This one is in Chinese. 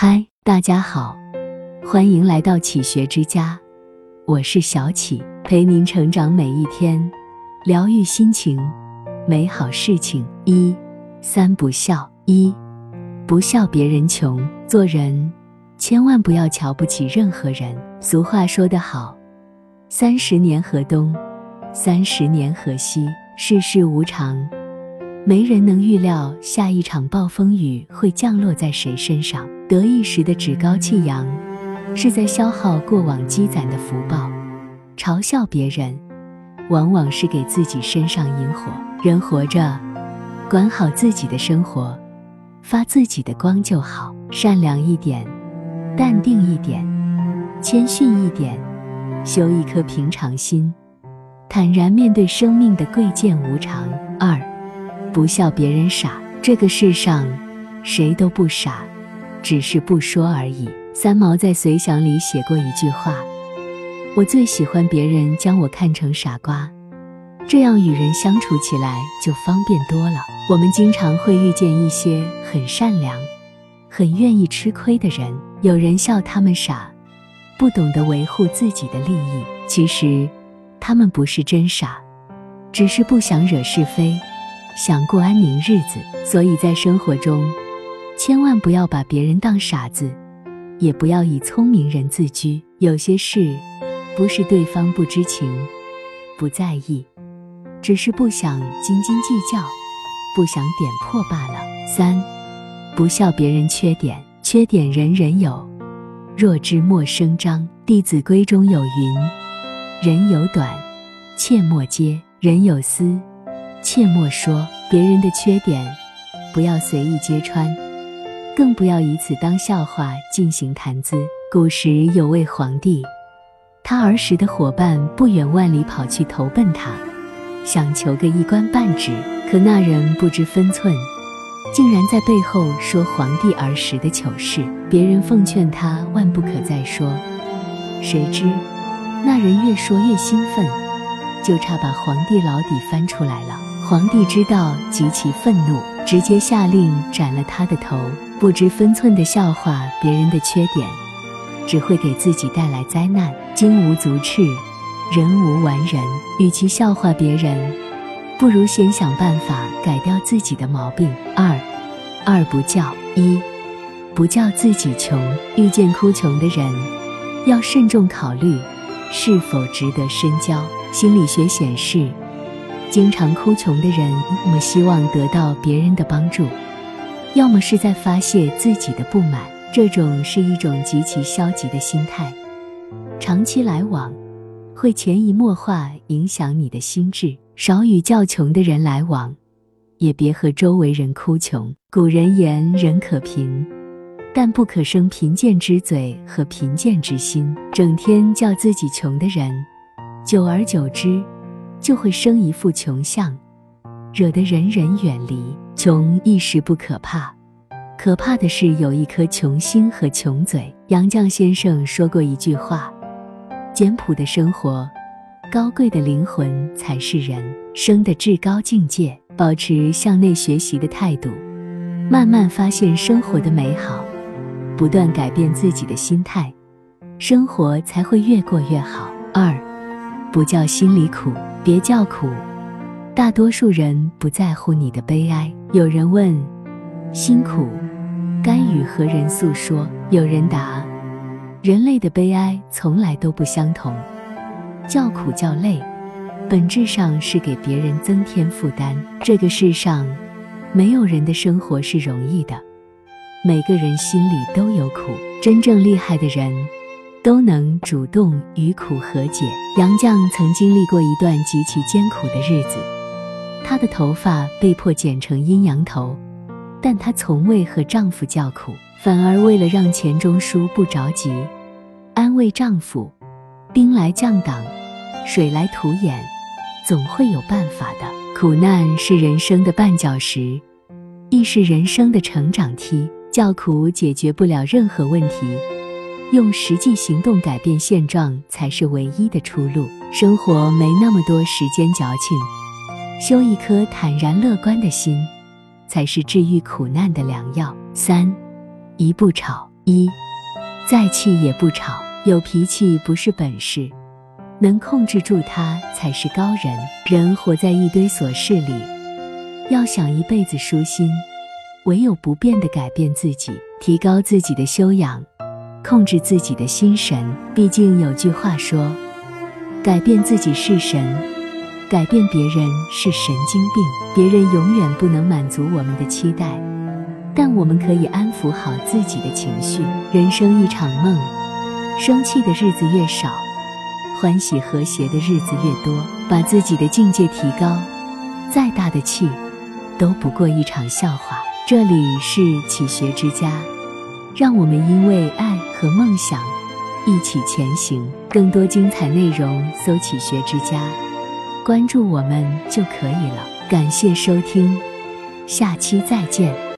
嗨，大家好，欢迎来到启学之家，我是小启，陪您成长每一天，疗愈心情，美好事情。一三不孝，一不孝别人穷，做人千万不要瞧不起任何人。俗话说得好，三十年河东，三十年河西，世事无常。没人能预料下一场暴风雨会降落在谁身上。得意时的趾高气扬，是在消耗过往积攒的福报；嘲笑别人，往往是给自己身上引火。人活着，管好自己的生活，发自己的光就好。善良一点，淡定一点，谦逊一点，修一颗平常心，坦然面对生命的贵贱无常。二。不笑别人傻，这个世上谁都不傻，只是不说而已。三毛在《随想》里写过一句话：“我最喜欢别人将我看成傻瓜，这样与人相处起来就方便多了。”我们经常会遇见一些很善良、很愿意吃亏的人，有人笑他们傻，不懂得维护自己的利益。其实，他们不是真傻，只是不想惹是非。想过安宁日子，所以在生活中，千万不要把别人当傻子，也不要以聪明人自居。有些事，不是对方不知情、不在意，只是不想斤斤计较，不想点破罢了。三，不笑别人缺点，缺点人人有，若知莫声张。《弟子规》中有云：“人有短，切莫揭；人有私。”切莫说别人的缺点，不要随意揭穿，更不要以此当笑话进行谈资。古时有位皇帝，他儿时的伙伴不远万里跑去投奔他，想求个一官半职。可那人不知分寸，竟然在背后说皇帝儿时的糗事。别人奉劝他万不可再说，谁知那人越说越兴奋，就差把皇帝老底翻出来了。皇帝知道，极其愤怒，直接下令斩了他的头。不知分寸的笑话别人的缺点，只会给自己带来灾难。金无足赤，人无完人。与其笑话别人，不如先想办法改掉自己的毛病。二，二不叫一，不叫自己穷。遇见哭穷的人，要慎重考虑是否值得深交。心理学显示。经常哭穷的人，那么希望得到别人的帮助，要么是在发泄自己的不满。这种是一种极其消极的心态，长期来往会潜移默化影响你的心智。少与较穷的人来往，也别和周围人哭穷。古人言：人可贫，但不可生贫贱之嘴和贫贱之心。整天叫自己穷的人，久而久之。就会生一副穷相，惹得人人远离。穷一时不可怕，可怕的是有一颗穷心和穷嘴。杨绛先生说过一句话：“简朴的生活，高贵的灵魂才是人生的至高境界。”保持向内学习的态度，慢慢发现生活的美好，不断改变自己的心态，生活才会越过越好。二，不叫心里苦。别叫苦，大多数人不在乎你的悲哀。有人问：辛苦该与何人诉说？有人答：人类的悲哀从来都不相同。叫苦叫累，本质上是给别人增添负担。这个世上，没有人的生活是容易的，每个人心里都有苦。真正厉害的人。都能主动与苦和解。杨绛曾经历过一段极其艰苦的日子，她的头发被迫剪成阴阳头，但她从未和丈夫叫苦，反而为了让钱钟书不着急，安慰丈夫：“兵来将挡，水来土掩，总会有办法的。苦难是人生的绊脚石，亦是人生的成长梯。叫苦解决不了任何问题。”用实际行动改变现状才是唯一的出路。生活没那么多时间矫情，修一颗坦然乐观的心，才是治愈苦难的良药。三，一不吵，一，再气也不吵。有脾气不是本事，能控制住它才是高人。人活在一堆琐事里，要想一辈子舒心，唯有不变的改变自己，提高自己的修养，控制自己的心神。毕竟有句话说：“改变自己是神，改变别人是神经病。”别人永远不能满足我们的期待，但我们可以安抚好自己的情绪。人生一场梦。生气的日子越少，欢喜和谐的日子越多。把自己的境界提高，再大的气都不过一场笑话。这里是启学之家，让我们因为爱和梦想一起前行。更多精彩内容，搜“启学之家”，关注我们就可以了。感谢收听，下期再见。